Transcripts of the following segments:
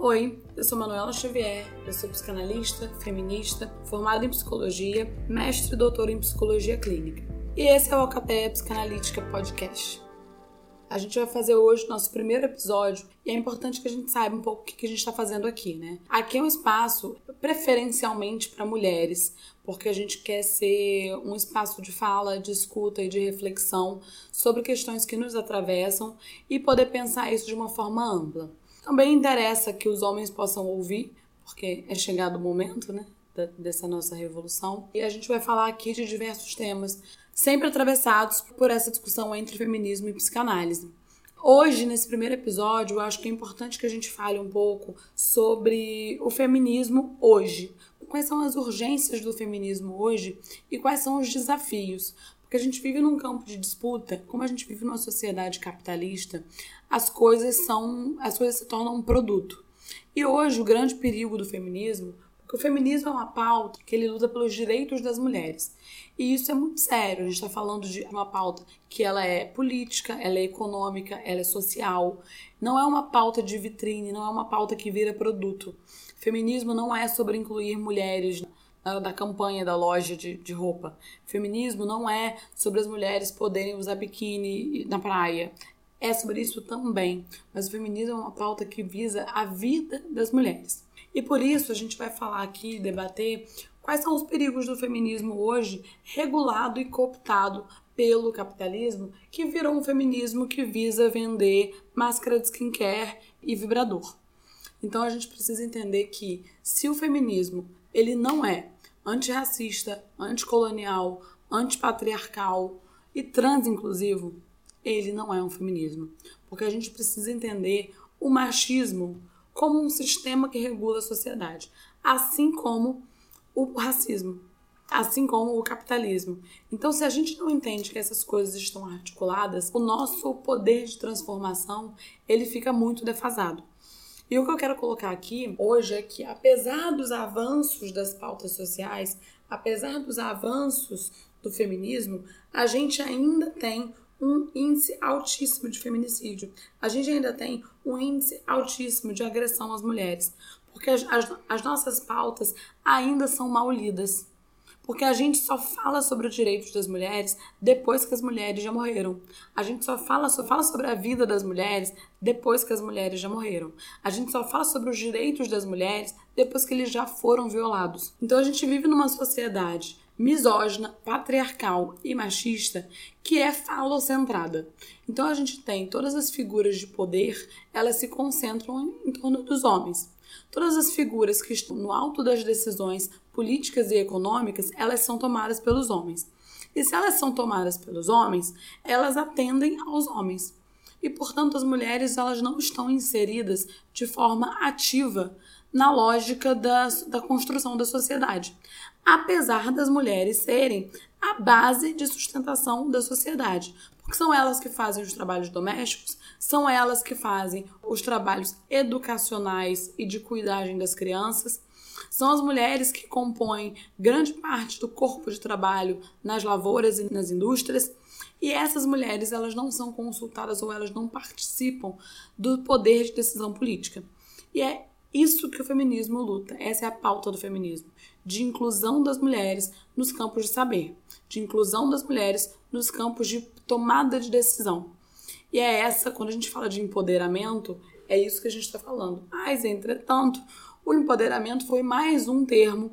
Oi, eu sou Manuela Xavier, eu sou psicanalista, feminista, formada em psicologia, mestre e doutora em psicologia clínica. E esse é o Alcateia Psicanalítica Podcast. A gente vai fazer hoje nosso primeiro episódio e é importante que a gente saiba um pouco o que a gente está fazendo aqui, né? Aqui é um espaço preferencialmente para mulheres, porque a gente quer ser um espaço de fala, de escuta e de reflexão sobre questões que nos atravessam e poder pensar isso de uma forma ampla. Também interessa que os homens possam ouvir, porque é chegado o momento, né? Dessa nossa revolução. E a gente vai falar aqui de diversos temas, sempre atravessados por essa discussão entre feminismo e psicanálise. Hoje, nesse primeiro episódio, eu acho que é importante que a gente fale um pouco sobre o feminismo hoje. Quais são as urgências do feminismo hoje e quais são os desafios. Porque a gente vive num campo de disputa, como a gente vive numa sociedade capitalista, as coisas são, as coisas se tornam um produto. E hoje o grande perigo do feminismo porque o feminismo é uma pauta que ele luta pelos direitos das mulheres. E isso é muito sério. A gente está falando de uma pauta que ela é política, ela é econômica, ela é social. Não é uma pauta de vitrine, não é uma pauta que vira produto. Feminismo não é sobre incluir mulheres da campanha da loja de, de roupa. Feminismo não é sobre as mulheres poderem usar biquíni na praia. É sobre isso também. Mas o feminismo é uma pauta que visa a vida das mulheres. E por isso a gente vai falar aqui, debater quais são os perigos do feminismo hoje regulado e cooptado pelo capitalismo, que virou um feminismo que visa vender máscara de skincare e vibrador. Então a gente precisa entender que se o feminismo ele não é antirracista, anticolonial, antipatriarcal e transinclusivo, ele não é um feminismo. Porque a gente precisa entender o machismo como um sistema que regula a sociedade, assim como o racismo, assim como o capitalismo. Então, se a gente não entende que essas coisas estão articuladas, o nosso poder de transformação ele fica muito defasado. E o que eu quero colocar aqui hoje é que, apesar dos avanços das pautas sociais, apesar dos avanços do feminismo, a gente ainda tem um índice altíssimo de feminicídio. A gente ainda tem um índice altíssimo de agressão às mulheres, porque as, as, as nossas pautas ainda são mal lidas. Porque a gente só fala sobre os direitos das mulheres depois que as mulheres já morreram. A gente só fala, só fala sobre a vida das mulheres depois que as mulheres já morreram. A gente só fala sobre os direitos das mulheres depois que eles já foram violados. Então a gente vive numa sociedade misógina, patriarcal e machista que é falocentrada. Então a gente tem todas as figuras de poder, elas se concentram em torno dos homens. Todas as figuras que estão no alto das decisões políticas e econômicas, elas são tomadas pelos homens. E se elas são tomadas pelos homens, elas atendem aos homens. E, portanto, as mulheres elas não estão inseridas de forma ativa na lógica da, da construção da sociedade apesar das mulheres serem a base de sustentação da sociedade. Porque são elas que fazem os trabalhos domésticos, são elas que fazem os trabalhos educacionais e de cuidagem das crianças, são as mulheres que compõem grande parte do corpo de trabalho nas lavouras e nas indústrias. E essas mulheres, elas não são consultadas ou elas não participam do poder de decisão política. E é isso que o feminismo luta, essa é a pauta do feminismo, de inclusão das mulheres nos campos de saber, de inclusão das mulheres nos campos de tomada de decisão. E é essa, quando a gente fala de empoderamento, é isso que a gente está falando. Mas, entretanto, o empoderamento foi mais um termo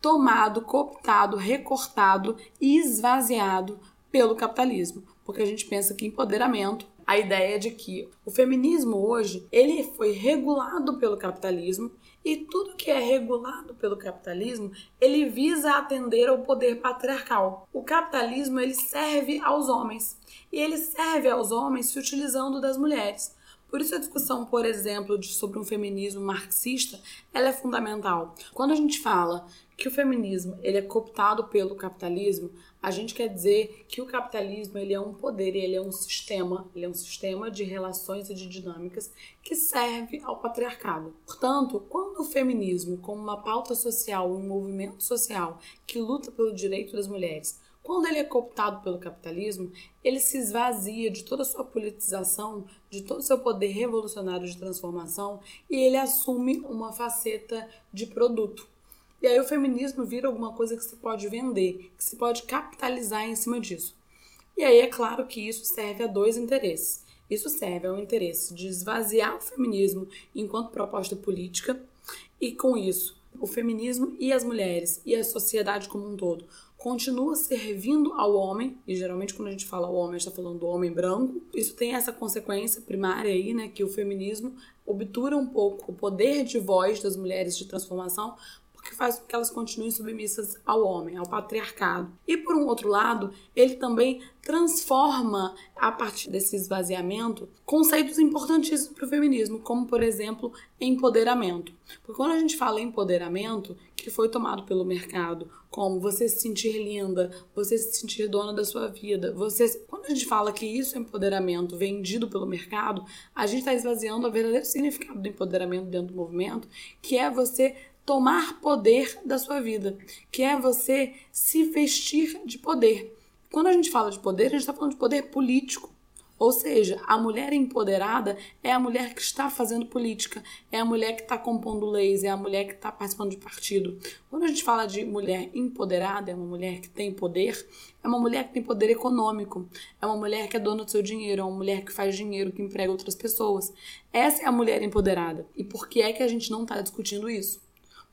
tomado, cooptado, recortado e esvaziado pelo capitalismo, porque a gente pensa que empoderamento a ideia de que o feminismo hoje ele foi regulado pelo capitalismo e tudo que é regulado pelo capitalismo ele visa atender ao poder patriarcal. O capitalismo ele serve aos homens e ele serve aos homens se utilizando das mulheres. Por isso a discussão, por exemplo, de, sobre um feminismo marxista, ela é fundamental. Quando a gente fala que o feminismo ele é cooptado pelo capitalismo, a gente quer dizer que o capitalismo ele é um poder, ele é um sistema, ele é um sistema de relações e de dinâmicas que serve ao patriarcado. Portanto, quando o feminismo, como uma pauta social, um movimento social que luta pelo direito das mulheres, Quando ele é cooptado pelo capitalismo, ele se esvazia de toda a sua politização, de todo o seu poder revolucionário de transformação e ele assume uma faceta de produto. E aí o feminismo vira alguma coisa que se pode vender, que se pode capitalizar em cima disso. E aí é claro que isso serve a dois interesses. Isso serve ao interesse de esvaziar o feminismo enquanto proposta política e com isso o feminismo e as mulheres e a sociedade como um todo continua servindo ao homem, e geralmente quando a gente fala o homem, está falando do homem branco. Isso tem essa consequência primária aí, né, que o feminismo obtura um pouco o poder de voz das mulheres de transformação, porque faz com que elas continuem submissas ao homem, ao patriarcado. E por um outro lado, ele também transforma, a partir desse esvaziamento, conceitos importantíssimos para o feminismo, como, por exemplo, empoderamento. Porque quando a gente fala empoderamento, que foi tomado pelo mercado, como você se sentir linda, você se sentir dona da sua vida, você... Quando a gente fala que isso é empoderamento vendido pelo mercado, a gente está esvaziando o verdadeiro significado do empoderamento dentro do movimento, que é você tomar poder da sua vida, que é você se vestir de poder. Quando a gente fala de poder, a gente está falando de poder político. Ou seja, a mulher empoderada é a mulher que está fazendo política, é a mulher que está compondo leis, é a mulher que está participando de partido. Quando a gente fala de mulher empoderada, é uma mulher que tem poder, é uma mulher que tem poder econômico, é uma mulher que é dona do seu dinheiro, é uma mulher que faz dinheiro, que emprega outras pessoas. Essa é a mulher empoderada. E por que é que a gente não está discutindo isso?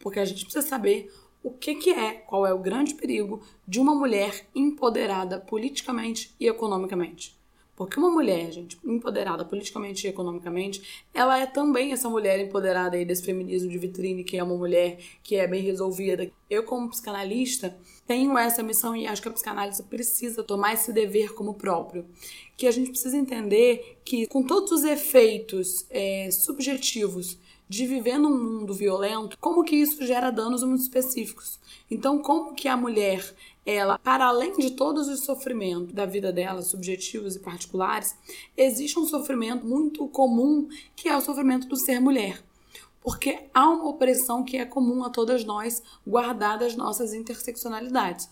Porque a gente precisa saber o que, que é, qual é o grande perigo de uma mulher empoderada politicamente e economicamente. Porque uma mulher, gente, empoderada politicamente e economicamente, ela é também essa mulher empoderada aí desse feminismo de vitrine, que é uma mulher que é bem resolvida. Eu, como psicanalista, tenho essa missão e acho que a psicanálise precisa tomar esse dever como próprio. Que a gente precisa entender que, com todos os efeitos é, subjetivos de viver num mundo violento, como que isso gera danos muito específicos. Então, como que a mulher, ela, para além de todos os sofrimentos da vida dela, subjetivos e particulares, existe um sofrimento muito comum, que é o sofrimento do ser mulher. Porque há uma opressão que é comum a todas nós, guardadas nossas interseccionalidades.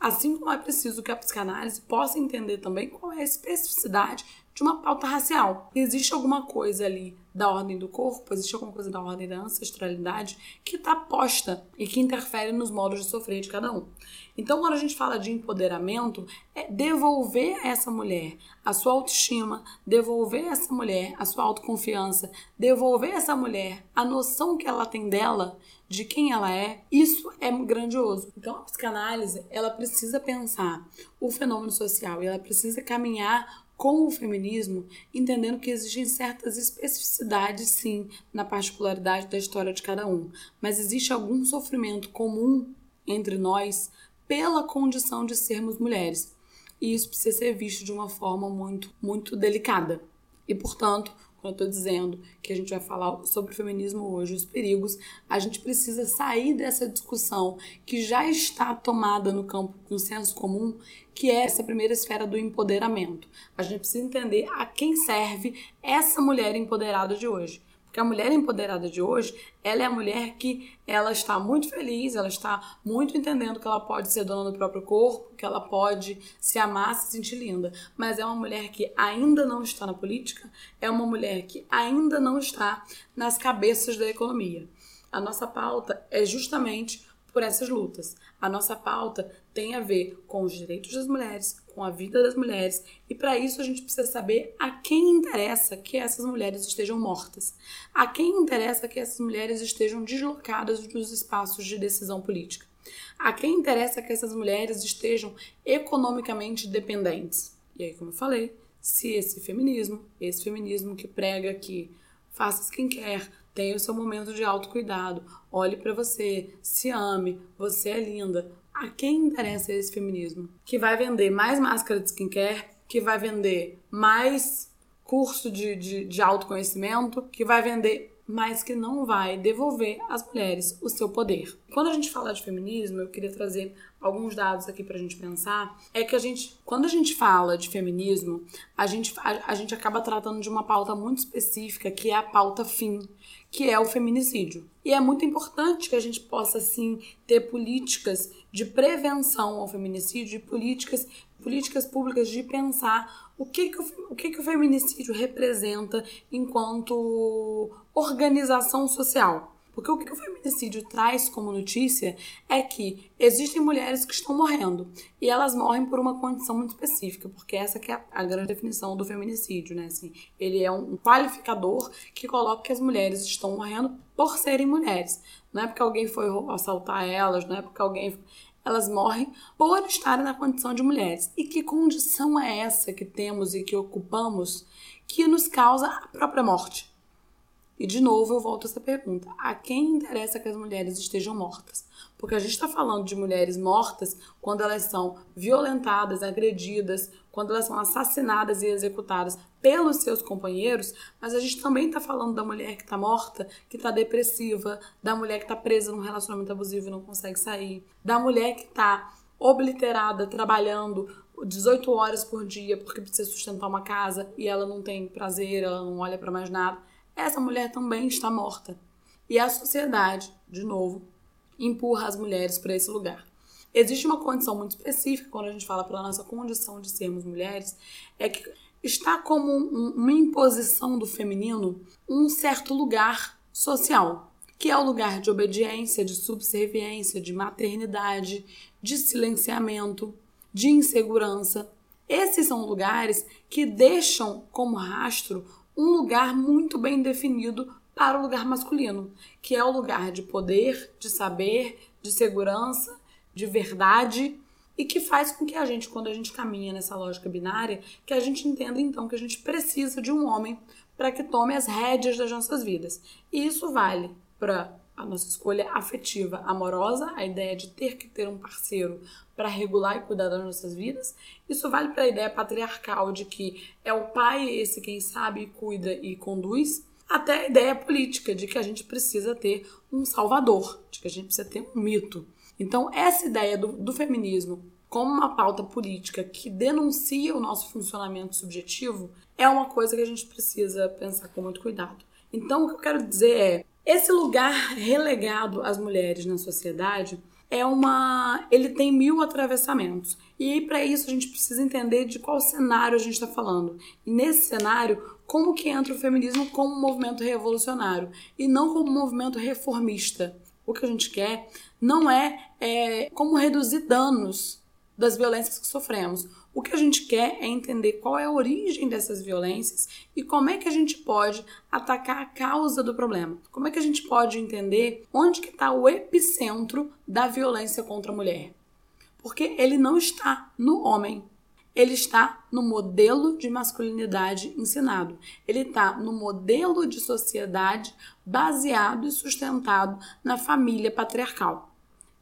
Assim como é preciso que a psicanálise possa entender também qual é a especificidade de uma pauta racial. Existe alguma coisa ali da ordem do corpo, existe alguma coisa da ordem da ancestralidade que está posta e que interfere nos modos de sofrer de cada um. Então, quando a gente fala de empoderamento, é devolver a essa mulher a sua autoestima, devolver a essa mulher a sua autoconfiança, devolver a essa mulher a noção que ela tem dela, de quem ela é, isso é grandioso. Então, a psicanálise, ela precisa pensar o fenômeno social e ela precisa caminhar com o feminismo, entendendo que existem certas especificidades, sim, na particularidade da história de cada um, mas existe algum sofrimento comum entre nós pela condição de sermos mulheres. E isso precisa ser visto de uma forma muito, muito delicada. E, portanto, quando eu estou dizendo que a gente vai falar sobre o feminismo hoje, os perigos, a gente precisa sair dessa discussão que já está tomada no campo do senso comum, que é essa primeira esfera do empoderamento. A gente precisa entender a quem serve essa mulher empoderada de hoje. Porque a mulher empoderada de hoje, ela é a mulher que ela está muito feliz, ela está muito entendendo que ela pode ser dona do próprio corpo, que ela pode se amar, se sentir linda. Mas é uma mulher que ainda não está na política, é uma mulher que ainda não está nas cabeças da economia. A nossa pauta é justamente por essas lutas. A nossa pauta tem a ver com os direitos das mulheres, com a vida das mulheres, e para isso a gente precisa saber a quem interessa que essas mulheres estejam mortas, a quem interessa que essas mulheres estejam deslocadas dos espaços de decisão política, a quem interessa que essas mulheres estejam economicamente dependentes. E aí, como eu falei, se esse feminismo, esse feminismo que prega que faça quem quer, tenha o seu momento de autocuidado, olhe para você, se ame, você é linda, a quem interessa esse feminismo? Que vai vender mais máscara de skincare, que vai vender mais curso de, de, de autoconhecimento, que vai vender mas que não vai devolver às mulheres o seu poder. Quando a gente fala de feminismo, eu queria trazer alguns dados aqui para a gente pensar. É que a gente, quando a gente fala de feminismo, a gente, a, a gente acaba tratando de uma pauta muito específica, que é a pauta fim, que é o feminicídio. E é muito importante que a gente possa, assim, ter políticas de prevenção ao feminicídio, de políticas, políticas públicas de pensar o que, que, o, o, que, que o feminicídio representa enquanto organização social. Porque o que o feminicídio traz como notícia é que existem mulheres que estão morrendo e elas morrem por uma condição muito específica, porque essa que é a grande definição do feminicídio, né? Assim, ele é um qualificador que coloca que as mulheres estão morrendo por serem mulheres. Não é porque alguém foi assaltar elas, não é porque alguém elas morrem por estarem na condição de mulheres. E que condição é essa que temos e que ocupamos que nos causa a própria morte? E de novo eu volto a essa pergunta: a quem interessa que as mulheres estejam mortas? Porque a gente está falando de mulheres mortas quando elas são violentadas, agredidas, quando elas são assassinadas e executadas pelos seus companheiros, mas a gente também está falando da mulher que está morta, que está depressiva, da mulher que está presa num relacionamento abusivo e não consegue sair, da mulher que está obliterada, trabalhando 18 horas por dia porque precisa sustentar uma casa e ela não tem prazer, ela não olha para mais nada essa mulher também está morta. E a sociedade, de novo, empurra as mulheres para esse lugar. Existe uma condição muito específica quando a gente fala pela nossa condição de sermos mulheres, é que está como um, uma imposição do feminino um certo lugar social, que é o lugar de obediência, de subserviência, de maternidade, de silenciamento, de insegurança. Esses são lugares que deixam como rastro um lugar muito bem definido para o lugar masculino, que é o lugar de poder, de saber, de segurança, de verdade e que faz com que a gente, quando a gente caminha nessa lógica binária, que a gente entenda então que a gente precisa de um homem para que tome as rédeas das nossas vidas. E isso vale para a nossa escolha afetiva, amorosa, a ideia de ter que ter um parceiro para regular e cuidar das nossas vidas. Isso vale para a ideia patriarcal de que é o pai esse quem sabe, cuida e conduz, até a ideia política de que a gente precisa ter um salvador, de que a gente precisa ter um mito. Então, essa ideia do, do feminismo como uma pauta política que denuncia o nosso funcionamento subjetivo é uma coisa que a gente precisa pensar com muito cuidado. Então, o que eu quero dizer é: esse lugar relegado às mulheres na sociedade é uma. ele tem mil atravessamentos. E para isso a gente precisa entender de qual cenário a gente está falando. E nesse cenário, como que entra o feminismo como um movimento revolucionário e não como um movimento reformista. O que a gente quer não é, é como reduzir danos das violências que sofremos. O que a gente quer é entender qual é a origem dessas violências e como é que a gente pode atacar a causa do problema. Como é que a gente pode entender onde que está o epicentro da violência contra a mulher. Porque ele não está no homem, ele está no modelo de masculinidade ensinado. Ele está no modelo de sociedade baseado e sustentado na família patriarcal.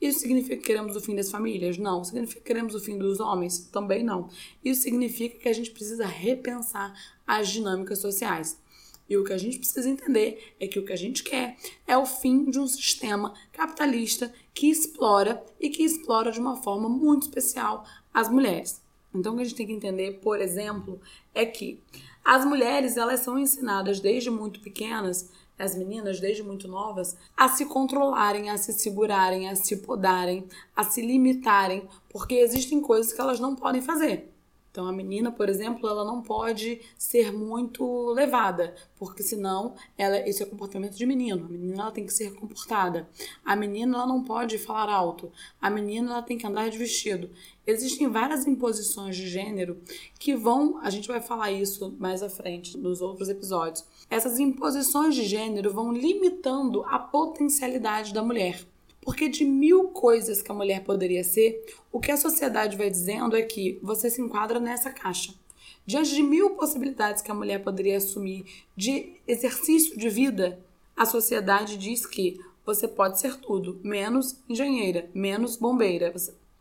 Isso significa que queremos o fim das famílias? Não. Significa que queremos o fim dos homens? Também não. Isso significa que a gente precisa repensar as dinâmicas sociais. E o que a gente precisa entender é que o que a gente quer é o fim de um sistema capitalista que explora e que explora de uma forma muito especial as mulheres. Então, o que a gente tem que entender, por exemplo, é que as mulheres elas são ensinadas desde muito pequenas as meninas, desde muito novas, a se controlarem, a se segurarem, a se podarem, a se limitarem, porque existem coisas que elas não podem fazer. Então, a menina, por exemplo, ela não pode ser muito levada, porque senão ela, esse é comportamento de menino. A menina ela tem que ser comportada. A menina ela não pode falar alto. A menina ela tem que andar de vestido. Existem várias imposições de gênero que vão, a gente vai falar isso mais à frente nos outros episódios. Essas imposições de gênero vão limitando a potencialidade da mulher. Porque de mil coisas que a mulher poderia ser, o que a sociedade vai dizendo é que você se enquadra nessa caixa. Diante de mil possibilidades que a mulher poderia assumir de exercício de vida, a sociedade diz que você pode ser tudo, menos engenheira, menos bombeira.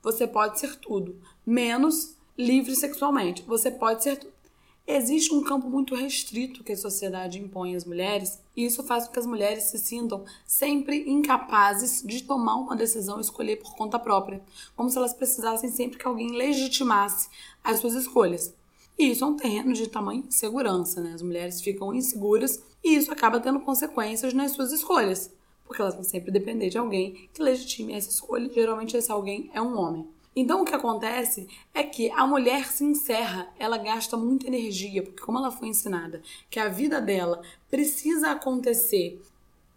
Você, pode ser tudo, menos livre sexualmente. Você pode ser tudo existe um campo muito restrito que a sociedade impõe às mulheres, e isso faz com que as mulheres se sintam sempre incapazes de tomar uma decisão e escolher por conta própria, como se elas precisassem sempre que alguém legitimasse as suas escolhas. E isso é um terreno de tamanho insegurança, né? As mulheres ficam inseguras e isso acaba tendo consequências nas suas escolhas. porque elas vão sempre depender de alguém que legitime essa escolha. Geralmente esse alguém é um homem. Então o que acontece é que a mulher se encerra, ela gasta muita energia, porque como ela foi ensinada que a vida dela precisa acontecer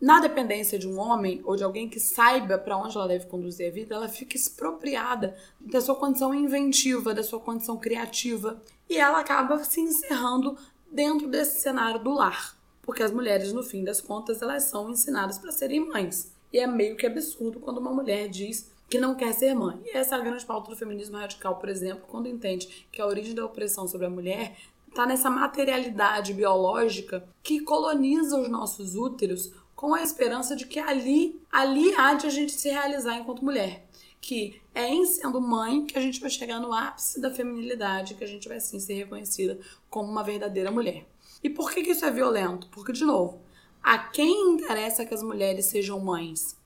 na dependência de um homem ou de alguém que saiba para onde ela deve conduzir a vida, ela fica expropriada da sua condição inventiva, da sua condição criativa, e ela acaba se encerrando dentro desse cenário do lar, porque as mulheres no fim das contas elas são ensinadas para serem mães. E é meio que absurdo quando uma mulher diz que não quer ser mãe. E essa é a grande pauta do feminismo radical, por exemplo, quando entende que a origem da opressão sobre a mulher está nessa materialidade biológica que coloniza os nossos úteros com a esperança de que ali, ali há de a gente se realizar enquanto mulher. Que é em sendo mãe que a gente vai chegar no ápice da feminilidade, que a gente vai sim ser reconhecida como uma verdadeira mulher. E por que, que isso é violento? Porque, de novo, a quem interessa que as mulheres sejam mães?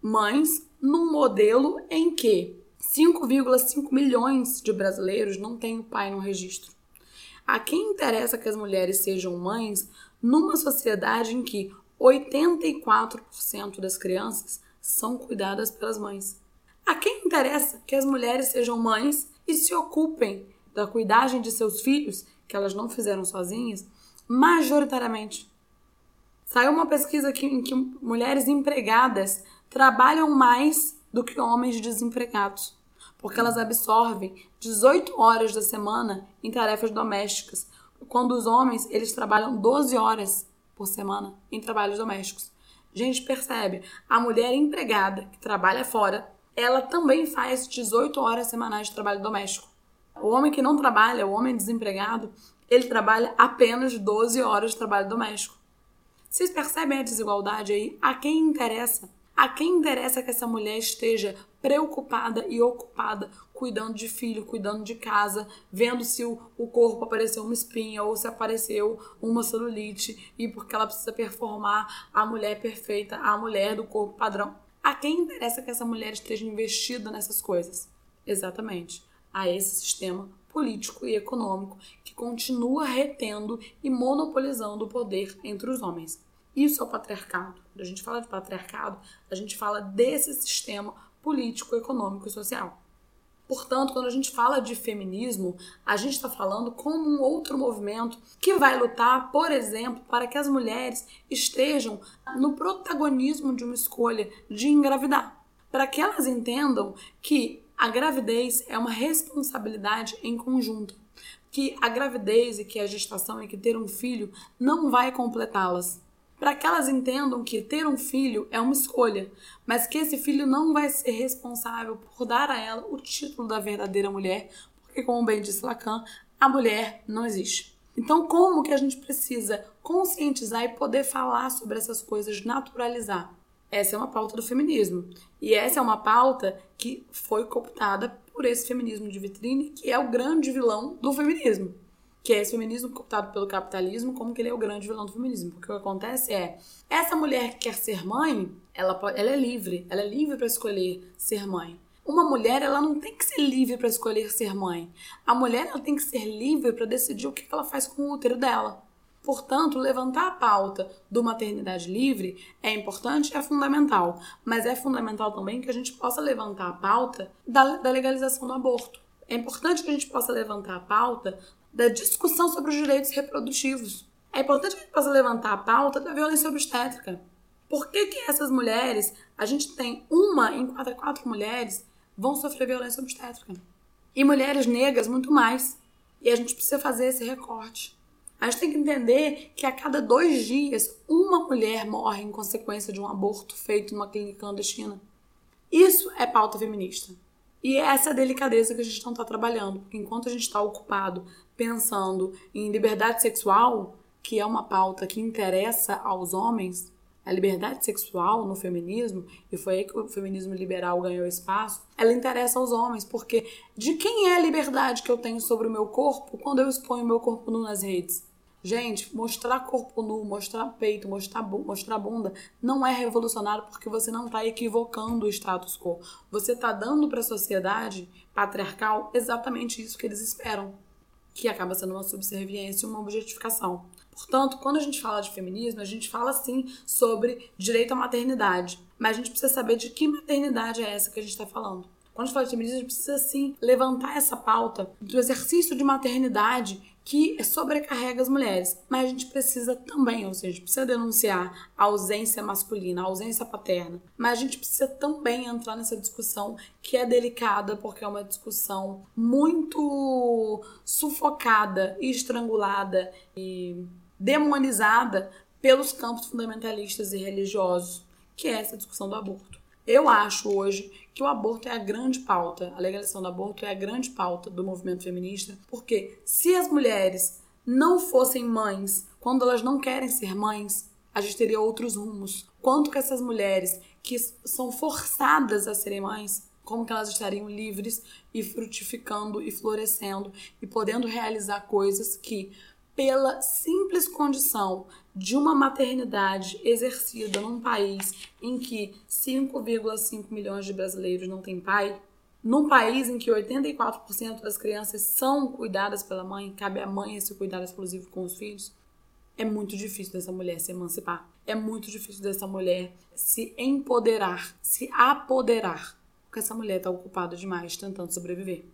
Mães num modelo em que 5,5 milhões de brasileiros não têm o pai no registro. A quem interessa que as mulheres sejam mães numa sociedade em que 84% das crianças são cuidadas pelas mães? A quem interessa que as mulheres sejam mães e se ocupem da cuidagem de seus filhos, que elas não fizeram sozinhas, majoritariamente? Saiu uma pesquisa aqui em que mulheres empregadas trabalham mais do que homens desempregados, porque elas absorvem 18 horas da semana em tarefas domésticas, quando os homens eles trabalham 12 horas por semana em trabalhos domésticos. A gente percebe, a mulher empregada que trabalha fora, ela também faz 18 horas semanais de trabalho doméstico. O homem que não trabalha, o homem desempregado, ele trabalha apenas 12 horas de trabalho doméstico. Vocês percebem a desigualdade aí? A quem interessa a quem interessa que essa mulher esteja preocupada e ocupada cuidando de filho, cuidando de casa, vendo se o, o corpo apareceu uma espinha ou se apareceu uma celulite e porque ela precisa performar a mulher perfeita, a mulher do corpo padrão. A quem interessa que essa mulher esteja investida nessas coisas? Exatamente, a esse sistema político e econômico que continua retendo e monopolizando o poder entre os homens. Isso é o patriarcado. Quando a gente fala de patriarcado, a gente fala desse sistema político, econômico e social. Portanto, quando a gente fala de feminismo, a gente está falando como um outro movimento que vai lutar, por exemplo, para que as mulheres estejam no protagonismo de uma escolha de engravidar. Para que elas entendam que a gravidez é uma responsabilidade em conjunto. Que a gravidez e que a gestação e que ter um filho não vai completá-las para que elas entendam que ter um filho é uma escolha, mas que esse filho não vai ser responsável por dar a ela o título da verdadeira mulher, porque, como bem disse Lacan, a mulher não existe. Então, como que a gente precisa conscientizar e poder falar sobre essas coisas, naturalizar? Essa é uma pauta do feminismo. E essa é uma pauta que foi cooptada por esse feminismo de vitrine, que é o grande vilão do feminismo que é esse feminismo cooptado pelo capitalismo, como que ele é o grande vilão do feminismo. Porque o que acontece é, essa mulher que quer ser mãe, ela, ela é livre, ela é livre para escolher ser mãe. Uma mulher, ela não tem que ser livre para escolher ser mãe. A mulher, ela tem que ser livre para decidir o que ela faz com o útero dela. Portanto, levantar a pauta do maternidade livre é importante, é fundamental, mas é fundamental também que a gente possa levantar a pauta da, da legalização do aborto. É importante que a gente possa levantar a pauta da discussão sobre os direitos reprodutivos. É importante que a gente possa levantar a pauta da violência obstétrica. Por que, que essas mulheres, a gente tem uma em cada quatro mulheres, vão sofrer violência obstétrica? E mulheres negras, muito mais. E a gente precisa fazer esse recorte. A gente tem que entender que a cada dois dias, uma mulher morre em consequência de um aborto feito numa clínica clandestina. Isso é pauta feminista. E essa é a delicadeza que a gente não está trabalhando, porque enquanto a gente está ocupado pensando em liberdade sexual, que é uma pauta que interessa aos homens, a liberdade sexual no feminismo, e foi aí que o feminismo liberal ganhou espaço, ela interessa aos homens, porque de quem é a liberdade que eu tenho sobre o meu corpo quando eu exponho meu corpo nu nas redes? Gente, mostrar corpo nu, mostrar peito, mostrar, bu mostrar bunda não é revolucionário porque você não está equivocando o status quo. Você está dando para a sociedade patriarcal exatamente isso que eles esperam. Que acaba sendo uma subserviência e uma objetificação. Portanto, quando a gente fala de feminismo, a gente fala sim sobre direito à maternidade, mas a gente precisa saber de que maternidade é essa que a gente está falando. Quando a gente fala de feminismo, a gente precisa sim levantar essa pauta do exercício de maternidade que sobrecarrega as mulheres. Mas a gente precisa também, ou seja, a gente precisa denunciar a ausência masculina, a ausência paterna. Mas a gente precisa também entrar nessa discussão que é delicada, porque é uma discussão muito sufocada, estrangulada e demonizada pelos campos fundamentalistas e religiosos, que é essa discussão do aborto. Eu acho hoje que o aborto é a grande pauta, a legalização do aborto é a grande pauta do movimento feminista, porque se as mulheres não fossem mães quando elas não querem ser mães, a gente teria outros rumos. Quanto que essas mulheres que são forçadas a serem mães, como que elas estariam livres e frutificando e florescendo e podendo realizar coisas que pela simples condição de uma maternidade exercida num país em que 5,5 milhões de brasileiros não têm pai, num país em que 84% das crianças são cuidadas pela mãe, cabe à mãe esse cuidado exclusivo com os filhos, é muito difícil dessa mulher se emancipar. É muito difícil dessa mulher se empoderar, se apoderar. Porque essa mulher está ocupada demais tentando sobreviver.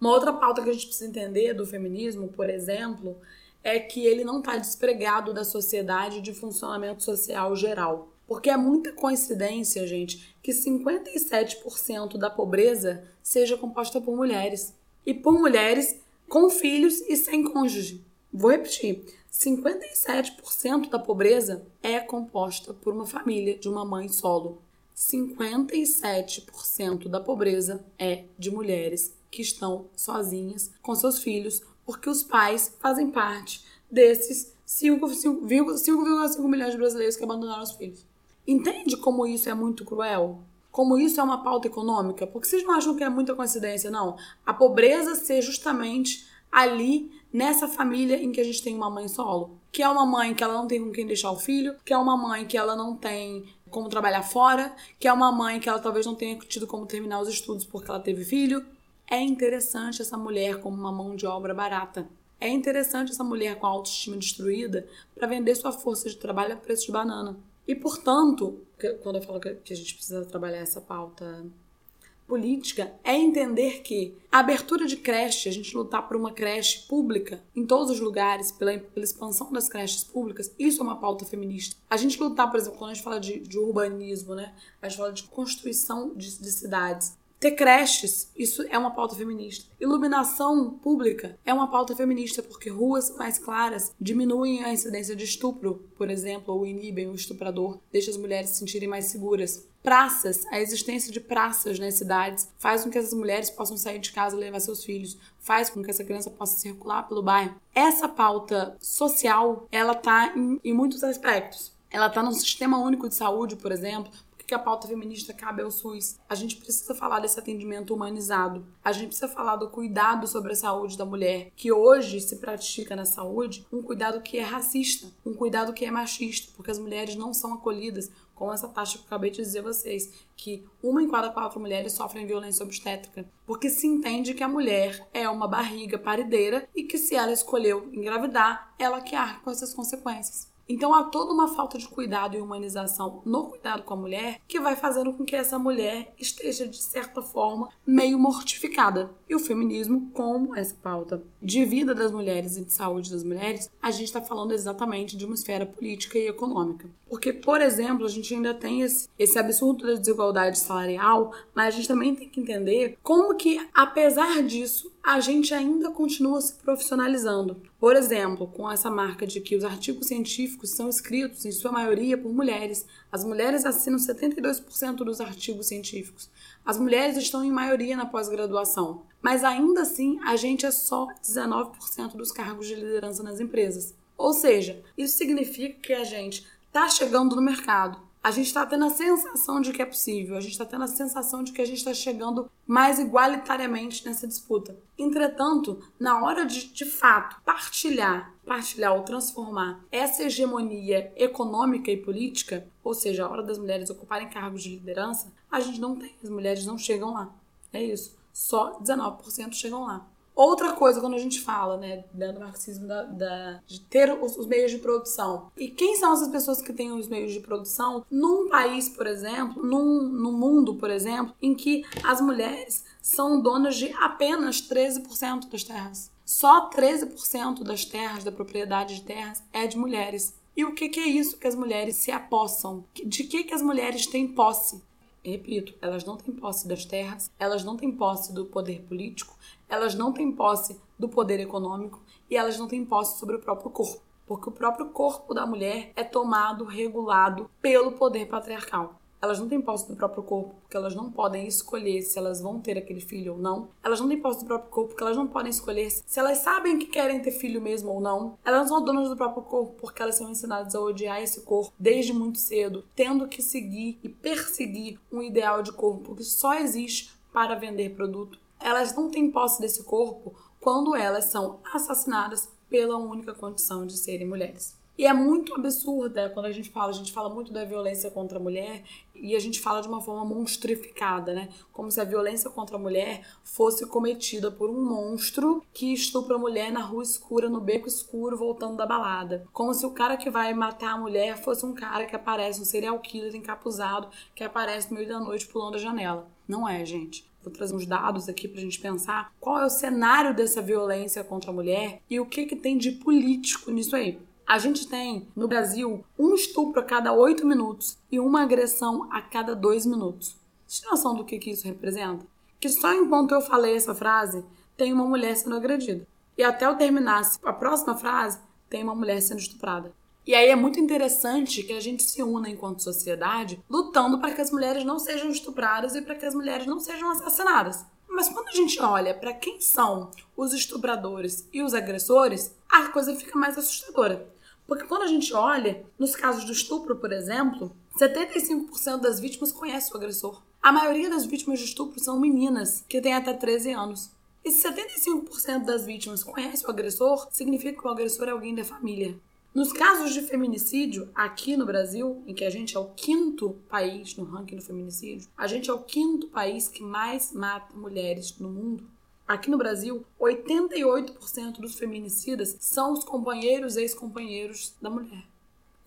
Uma outra pauta que a gente precisa entender do feminismo, por exemplo, é que ele não está despregado da sociedade de funcionamento social geral. Porque é muita coincidência, gente, que 57% da pobreza seja composta por mulheres. E por mulheres com filhos e sem cônjuge. Vou repetir: 57% da pobreza é composta por uma família de uma mãe solo. 57% da pobreza é de mulheres que estão sozinhas com seus filhos porque os pais fazem parte desses 5,5 milhões de brasileiros que abandonaram os filhos. Entende como isso é muito cruel? Como isso é uma pauta econômica? Porque vocês não acham que é muita coincidência, não? A pobreza ser justamente ali nessa família em que a gente tem uma mãe solo. Que é uma mãe que ela não tem com quem deixar o filho, que é uma mãe que ela não tem como trabalhar fora, que é uma mãe que ela talvez não tenha tido como terminar os estudos porque ela teve filho, é interessante essa mulher como uma mão de obra barata. É interessante essa mulher com a autoestima destruída para vender sua força de trabalho a preço de banana. E, portanto, quando eu falo que a gente precisa trabalhar essa pauta política, é entender que a abertura de creche, a gente lutar por uma creche pública em todos os lugares, pela, pela expansão das creches públicas, isso é uma pauta feminista. A gente lutar, por exemplo, quando a gente fala de, de urbanismo, né? A gente fala de construção de, de cidades. Ter creches, isso é uma pauta feminista. Iluminação pública é uma pauta feminista, porque ruas mais claras diminuem a incidência de estupro, por exemplo, ou inibem o estuprador, deixa as mulheres se sentirem mais seguras. Praças, a existência de praças nas cidades faz com que essas mulheres possam sair de casa e levar seus filhos, faz com que essa criança possa circular pelo bairro. Essa pauta social, ela tá em, em muitos aspectos. Ela está no sistema único de saúde, por exemplo, que a pauta feminista cabe ao SUS. A gente precisa falar desse atendimento humanizado. A gente precisa falar do cuidado sobre a saúde da mulher, que hoje se pratica na saúde um cuidado que é racista, um cuidado que é machista, porque as mulheres não são acolhidas com essa taxa que eu acabei de dizer a vocês, que uma em cada quatro mulheres sofrem violência obstétrica, porque se entende que a mulher é uma barriga parideira e que se ela escolheu engravidar, ela que arca com essas consequências. Então há toda uma falta de cuidado e humanização no cuidado com a mulher que vai fazendo com que essa mulher esteja, de certa forma, meio mortificada. E o feminismo, como essa pauta de vida das mulheres e de saúde das mulheres, a gente está falando exatamente de uma esfera política e econômica. Porque, por exemplo, a gente ainda tem esse, esse absurdo da desigualdade salarial, mas a gente também tem que entender como que, apesar disso, a gente ainda continua se profissionalizando. Por exemplo, com essa marca de que os artigos científicos são escritos, em sua maioria, por mulheres. As mulheres assinam 72% dos artigos científicos. As mulheres estão em maioria na pós-graduação. Mas ainda assim, a gente é só 19% dos cargos de liderança nas empresas. Ou seja, isso significa que a gente está chegando no mercado. A gente está tendo a sensação de que é possível, a gente está tendo a sensação de que a gente está chegando mais igualitariamente nessa disputa. Entretanto, na hora de de fato partilhar, partilhar ou transformar essa hegemonia econômica e política, ou seja, a hora das mulheres ocuparem cargos de liderança, a gente não tem, as mulheres não chegam lá. É isso. Só 19% chegam lá. Outra coisa, quando a gente fala, né, do marxismo, da, da, de ter os, os, meios de produção. E quem são essas pessoas que têm os meios de produção num país, por exemplo, num, num mundo, por exemplo, em que as mulheres são donas de apenas 13% das terras. Só 13% das terras, da propriedade de terras, é de mulheres. E o que, que é isso que as mulheres se apossam? De que, que as mulheres têm posse? Repito, elas não têm posse das terras, elas não têm posse do poder político, elas não têm posse do poder econômico e elas não têm posse sobre o próprio corpo. Porque o próprio corpo da mulher é tomado, regulado pelo poder patriarcal elas não têm posse do próprio corpo, porque elas não podem escolher se elas vão ter aquele filho ou não. Elas não têm posse do próprio corpo, porque elas não podem escolher se elas sabem que querem ter filho mesmo ou não. Elas não são donas do próprio corpo, porque elas são ensinadas a odiar esse corpo desde muito cedo, tendo que seguir e perseguir um ideal de corpo que só existe para vender produto. Elas não têm posse desse corpo quando elas são assassinadas pela única condição de serem mulheres. E é muito absurda quando a gente fala, a gente fala muito da violência contra a mulher e a gente fala de uma forma monstrificada, né? Como se a violência contra a mulher fosse cometida por um monstro que estupra a mulher na rua escura, no beco escuro, voltando da balada. Como se o cara que vai matar a mulher fosse um cara que aparece, um serial killer encapuzado, que aparece no meio da noite pulando a janela. Não é, gente. Vou trazer uns dados aqui para a gente pensar qual é o cenário dessa violência contra a mulher e o que, que tem de político nisso aí. A gente tem no Brasil um estupro a cada oito minutos e uma agressão a cada dois minutos. Você tem noção do que, que isso representa? Que só enquanto eu falei essa frase, tem uma mulher sendo agredida. E até eu terminar a próxima frase, tem uma mulher sendo estuprada. E aí é muito interessante que a gente se una enquanto sociedade, lutando para que as mulheres não sejam estupradas e para que as mulheres não sejam assassinadas. Mas quando a gente olha para quem são os estupradores e os agressores, a coisa fica mais assustadora. Porque quando a gente olha, nos casos do estupro, por exemplo, 75% das vítimas conhecem o agressor. A maioria das vítimas de estupro são meninas que têm até 13 anos. E se 75% das vítimas conhecem o agressor, significa que o agressor é alguém da família. Nos casos de feminicídio, aqui no Brasil, em que a gente é o quinto país no ranking do feminicídio, a gente é o quinto país que mais mata mulheres no mundo. Aqui no Brasil, 88% dos feminicidas são os companheiros e ex-companheiros da mulher.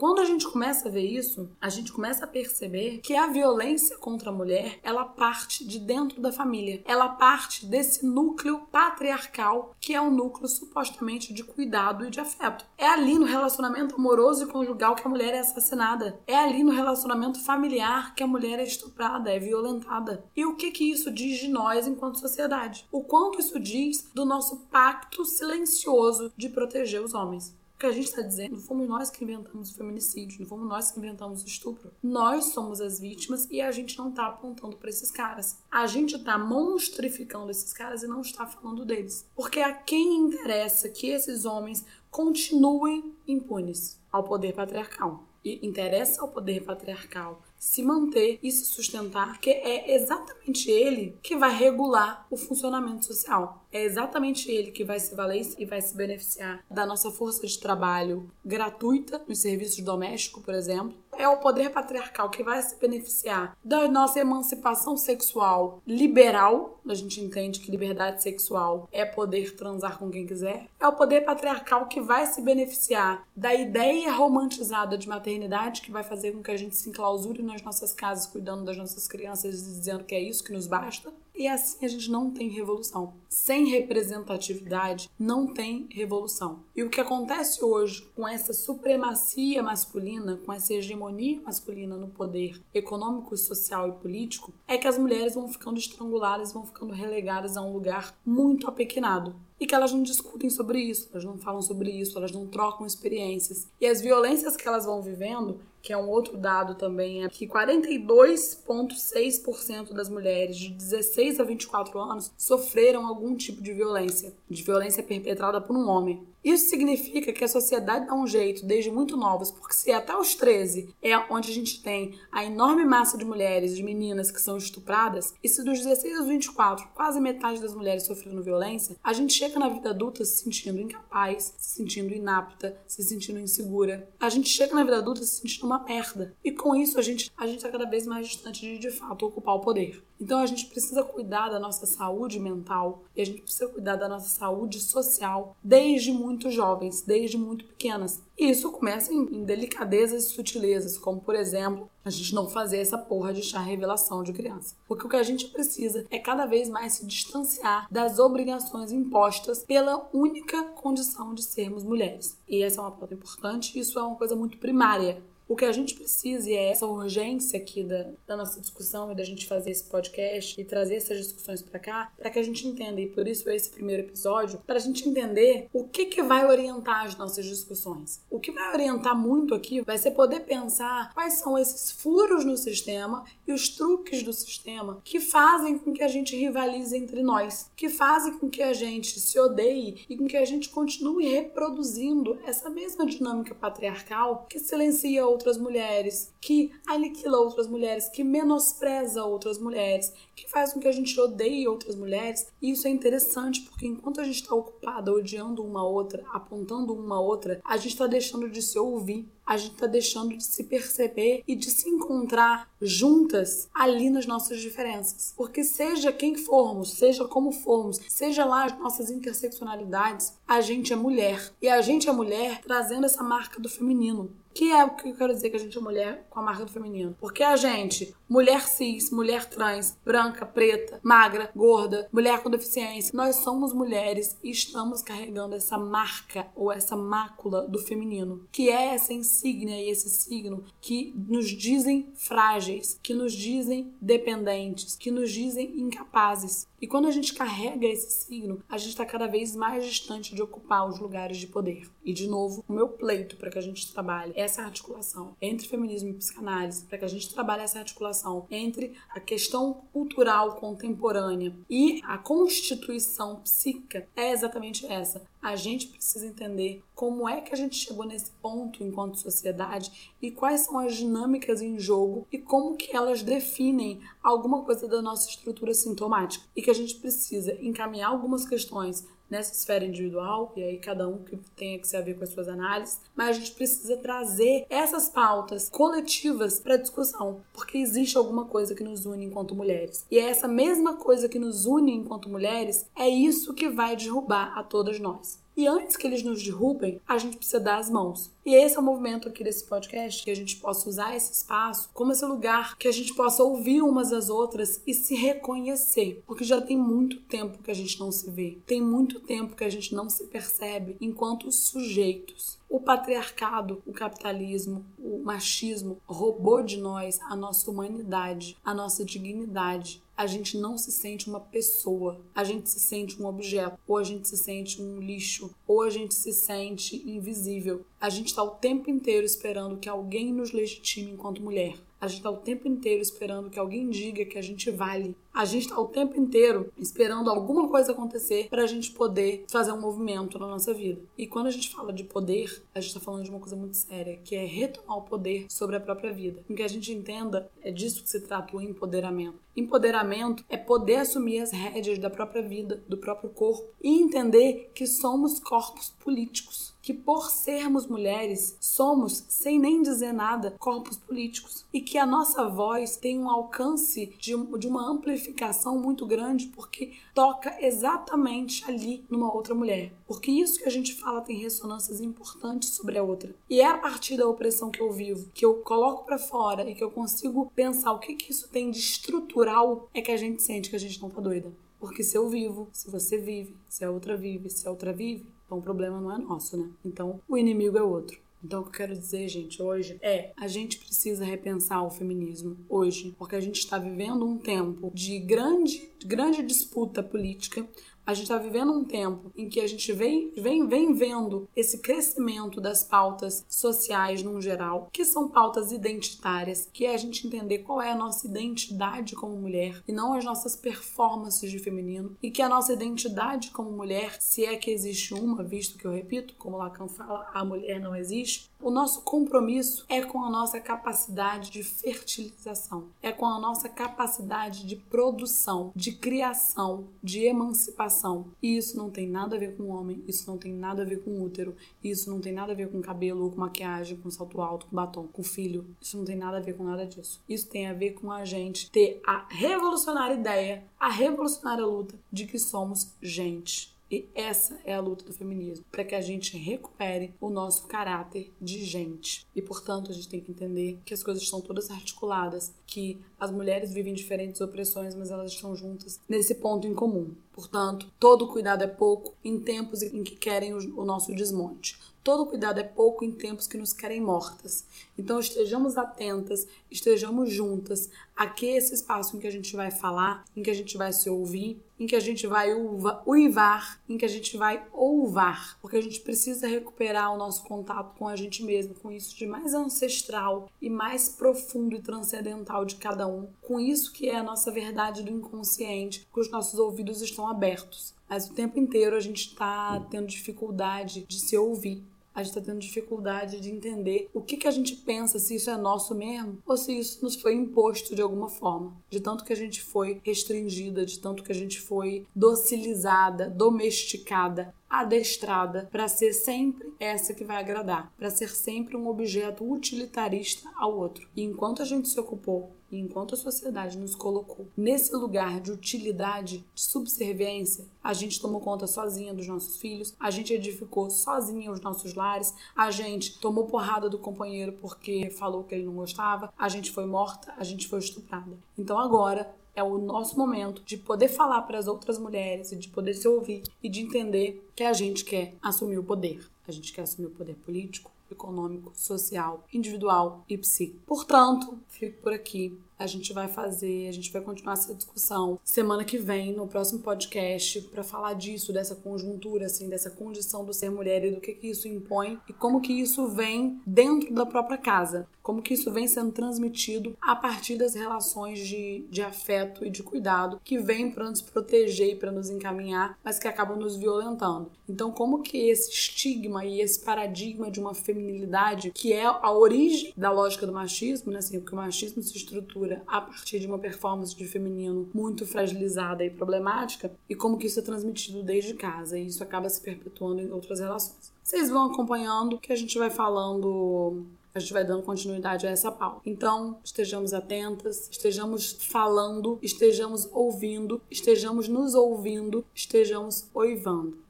Quando a gente começa a ver isso, a gente começa a perceber que a violência contra a mulher, ela parte de dentro da família. Ela parte desse núcleo patriarcal que é um núcleo supostamente de cuidado e de afeto. É ali no relacionamento amoroso e conjugal que a mulher é assassinada. É ali no relacionamento familiar que a mulher é estuprada, é violentada. E o que que isso diz de nós enquanto sociedade? O quanto isso diz do nosso pacto silencioso de proteger os homens que a gente está dizendo, não fomos nós que inventamos o feminicídio, não fomos nós que inventamos o estupro. Nós somos as vítimas e a gente não está apontando para esses caras. A gente está monstrificando esses caras e não está falando deles. Porque a quem interessa que esses homens continuem impunes ao poder patriarcal. E interessa ao poder patriarcal se manter e se sustentar, que é exatamente ele que vai regular o funcionamento social. É exatamente ele que vai se valer e vai se beneficiar da nossa força de trabalho gratuita nos serviços domésticos, por exemplo, é o poder patriarcal que vai se beneficiar da nossa emancipação sexual liberal. A gente entende que liberdade sexual é poder transar com quem quiser. É o poder patriarcal que vai se beneficiar da ideia romantizada de maternidade que vai fazer com que a gente se enclausure nas nossas casas cuidando das nossas crianças dizendo que é isso que nos basta. E assim a gente não tem revolução. Sem representatividade, não tem revolução. E o que acontece hoje com essa supremacia masculina, com essa hegemonia masculina no poder econômico, social e político, é que as mulheres vão ficando estranguladas, vão ficando relegadas a um lugar muito apequenado e que elas não discutem sobre isso, elas não falam sobre isso, elas não trocam experiências. E as violências que elas vão vivendo, que é um outro dado também, é que 42,6% das mulheres de 16 a 24 anos sofreram algum tipo de violência, de violência perpetrada por um homem. Isso significa que a sociedade dá um jeito desde muito novos, porque se até os 13 é onde a gente tem a enorme massa de mulheres, de meninas que são estupradas, e se dos 16 aos 24 quase metade das mulheres sofrendo violência, a gente chega na vida adulta se sentindo incapaz, se sentindo inapta, se sentindo insegura. A gente chega na vida adulta se sentindo uma merda. E com isso a gente a gente tá cada vez mais distante de de fato ocupar o poder. Então a gente precisa cuidar da nossa saúde mental e a gente precisa cuidar da nossa saúde social desde muito jovens, desde muito pequenas. E isso começa em, delicadezas e sutilezas, como por exemplo, a gente não fazer essa porra de chá revelação de criança. Porque o que a gente precisa é cada vez mais se distanciar das obrigações impostas pela única condição de sermos mulheres. E essa é uma pauta importante, isso é uma coisa muito primária o que a gente precisa, e é essa urgência aqui da, da nossa discussão e da gente fazer esse podcast e trazer essas discussões para cá, para que a gente entenda, e por isso esse primeiro episódio, para a gente entender o que, que vai orientar as nossas discussões. O que vai orientar muito aqui vai ser poder pensar quais são esses furos no sistema e os truques do sistema que fazem com que a gente rivalize entre nós, que fazem com que a gente se odeie e com que a gente continue reproduzindo essa mesma dinâmica patriarcal que silencia outras mulheres, que aniquila outras mulheres, que menospreza outras mulheres, que faz com que a gente odeie outras mulheres. E isso é interessante porque enquanto a gente está ocupada odiando uma outra, apontando uma outra, a gente está deixando de se ouvir, a gente está deixando de se perceber e de se encontrar juntas ali nas nossas diferenças. Porque seja quem formos, seja como formos, seja lá as nossas interseccionalidades, a gente é mulher. E a gente é mulher trazendo essa marca do feminino. Que é o que eu quero dizer que a gente é mulher com a marca do feminino. Porque a gente, mulher cis, mulher trans, branca, preta, magra, gorda, mulher com deficiência, nós somos mulheres e estamos carregando essa marca ou essa mácula do feminino, que é essa insígnia e esse signo que nos dizem frágeis, que nos dizem dependentes, que nos dizem incapazes. E quando a gente carrega esse signo, a gente está cada vez mais distante de ocupar os lugares de poder. E, de novo, o meu pleito para que a gente trabalhe essa articulação entre feminismo e psicanálise, para que a gente trabalhe essa articulação entre a questão cultural contemporânea e a constituição psíquica, é exatamente essa. A gente precisa entender como é que a gente chegou nesse ponto enquanto sociedade e quais são as dinâmicas em jogo e como que elas definem alguma coisa da nossa estrutura sintomática e que a gente precisa encaminhar algumas questões nessa esfera individual, e aí cada um que tenha que se haver com as suas análises, mas a gente precisa trazer essas pautas coletivas para discussão, porque existe alguma coisa que nos une enquanto mulheres. E é essa mesma coisa que nos une enquanto mulheres, é isso que vai derrubar a todas nós. E antes que eles nos derrubem, a gente precisa dar as mãos. E esse é o movimento aqui desse podcast, que a gente possa usar esse espaço como esse lugar que a gente possa ouvir umas às outras e se reconhecer. Porque já tem muito tempo que a gente não se vê, tem muito tempo que a gente não se percebe enquanto sujeitos. O patriarcado, o capitalismo, o machismo roubou de nós a nossa humanidade, a nossa dignidade. A gente não se sente uma pessoa, a gente se sente um objeto, ou a gente se sente um lixo, ou a gente se sente invisível. A gente está o tempo inteiro esperando que alguém nos legitime enquanto mulher. A gente está o tempo inteiro esperando que alguém diga que a gente vale. A gente está o tempo inteiro esperando alguma coisa acontecer para a gente poder fazer um movimento na nossa vida. E quando a gente fala de poder, a gente está falando de uma coisa muito séria, que é retomar o poder sobre a própria vida. Com que a gente entenda, é disso que se trata o empoderamento. Empoderamento é poder assumir as rédeas da própria vida, do próprio corpo e entender que somos corpos políticos que por sermos mulheres somos, sem nem dizer nada, corpos políticos e que a nossa voz tem um alcance de, de uma amplificação muito grande porque toca exatamente ali numa outra mulher. Porque isso que a gente fala tem ressonâncias importantes sobre a outra. E é a partir da opressão que eu vivo, que eu coloco para fora e que eu consigo pensar o que, que isso tem de estrutural, é que a gente sente que a gente não tá doida. Porque se eu vivo, se você vive, se a outra vive, se a outra vive, então o problema não é nosso, né? Então o inimigo é outro. Então, o que eu quero dizer, gente, hoje é a gente precisa repensar o feminismo hoje, porque a gente está vivendo um tempo de grande, grande disputa política, a gente está vivendo um tempo em que a gente vem, vem, vem vendo esse crescimento das pautas sociais no geral, que são pautas identitárias, que é a gente entender qual é a nossa identidade como mulher e não as nossas performances de feminino, e que a nossa identidade como mulher, se é que existe uma, visto que eu repito, como Lacan fala, a mulher não existe, o nosso compromisso é com a nossa capacidade de fertilização, é com a nossa capacidade de produção, de criação, de emancipação E isso não tem nada a ver com homem, isso não tem nada a ver com útero, isso não tem nada a ver com cabelo, com maquiagem, com salto alto, com batom, com filho. Isso não tem nada a ver com nada disso. Isso tem a ver com a gente ter a revolucionária ideia, a revolucionária luta de que somos gente. E essa é a luta do feminismo, para que a gente recupere o nosso caráter de gente. E portanto, a gente tem que entender que as coisas estão todas articuladas, que as mulheres vivem diferentes opressões, mas elas estão juntas nesse ponto em comum. Portanto, todo cuidado é pouco em tempos em que querem o nosso desmonte. Todo cuidado é pouco em tempos que nos querem mortas. Então estejamos atentas, estejamos juntas a que esse espaço em que a gente vai falar, em que a gente vai se ouvir, em que a gente vai uva, uivar, em que a gente vai ouvar, porque a gente precisa recuperar o nosso contato com a gente mesmo, com isso de mais ancestral e mais profundo e transcendental de cada um, com isso que é a nossa verdade do inconsciente, que os nossos ouvidos estão abertos. Mas o tempo inteiro a gente está tendo dificuldade de se ouvir a gente está tendo dificuldade de entender o que, que a gente pensa, se isso é nosso mesmo ou se isso nos foi imposto de alguma forma. De tanto que a gente foi restringida, de tanto que a gente foi docilizada, domesticada, adestrada para ser sempre essa que vai agradar, para ser sempre um objeto utilitarista ao outro. E enquanto a gente se ocupou e enquanto a sociedade nos colocou nesse lugar de utilidade, de subserviência, a gente tomou conta sozinha dos nossos filhos, a gente edificou sozinha os nossos lares, a gente tomou porrada do companheiro porque falou que ele não gostava, a gente foi morta, a gente foi estuprada. Então agora é o nosso momento de poder falar para as outras mulheres e de poder se ouvir e de entender que a gente quer assumir o poder. A gente quer assumir o poder político, econômico, social, individual e psíquico. Portanto, fico por aqui. A gente vai fazer, a gente vai continuar essa discussão semana que vem, no próximo podcast, para falar disso, dessa conjuntura, assim, dessa condição do ser mulher e do que, que isso impõe e como que isso vem dentro da própria casa, como que isso vem sendo transmitido a partir das relações de, de afeto e de cuidado que vêm para nos proteger e para nos encaminhar, mas que acabam nos violentando. Então, como que esse estigma e esse paradigma de uma feminilidade, que é a origem da lógica do machismo, né, assim, porque o machismo se estrutura a partir de uma performance de feminino muito fragilizada e problemática, e como que isso é transmitido desde casa, e isso acaba se perpetuando em outras relações. Vocês vão acompanhando que a gente vai falando a gente vai dando continuidade a essa pauta. Então, estejamos atentas, estejamos falando, estejamos ouvindo, estejamos nos ouvindo, estejamos oivando.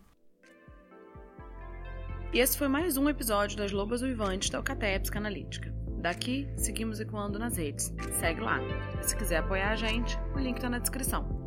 E esse foi mais um episódio das Lobas Uivantes da Alcateia Psicanalítica. Daqui, seguimos ecoando nas redes. Segue lá. Se quiser apoiar a gente, o link está na descrição.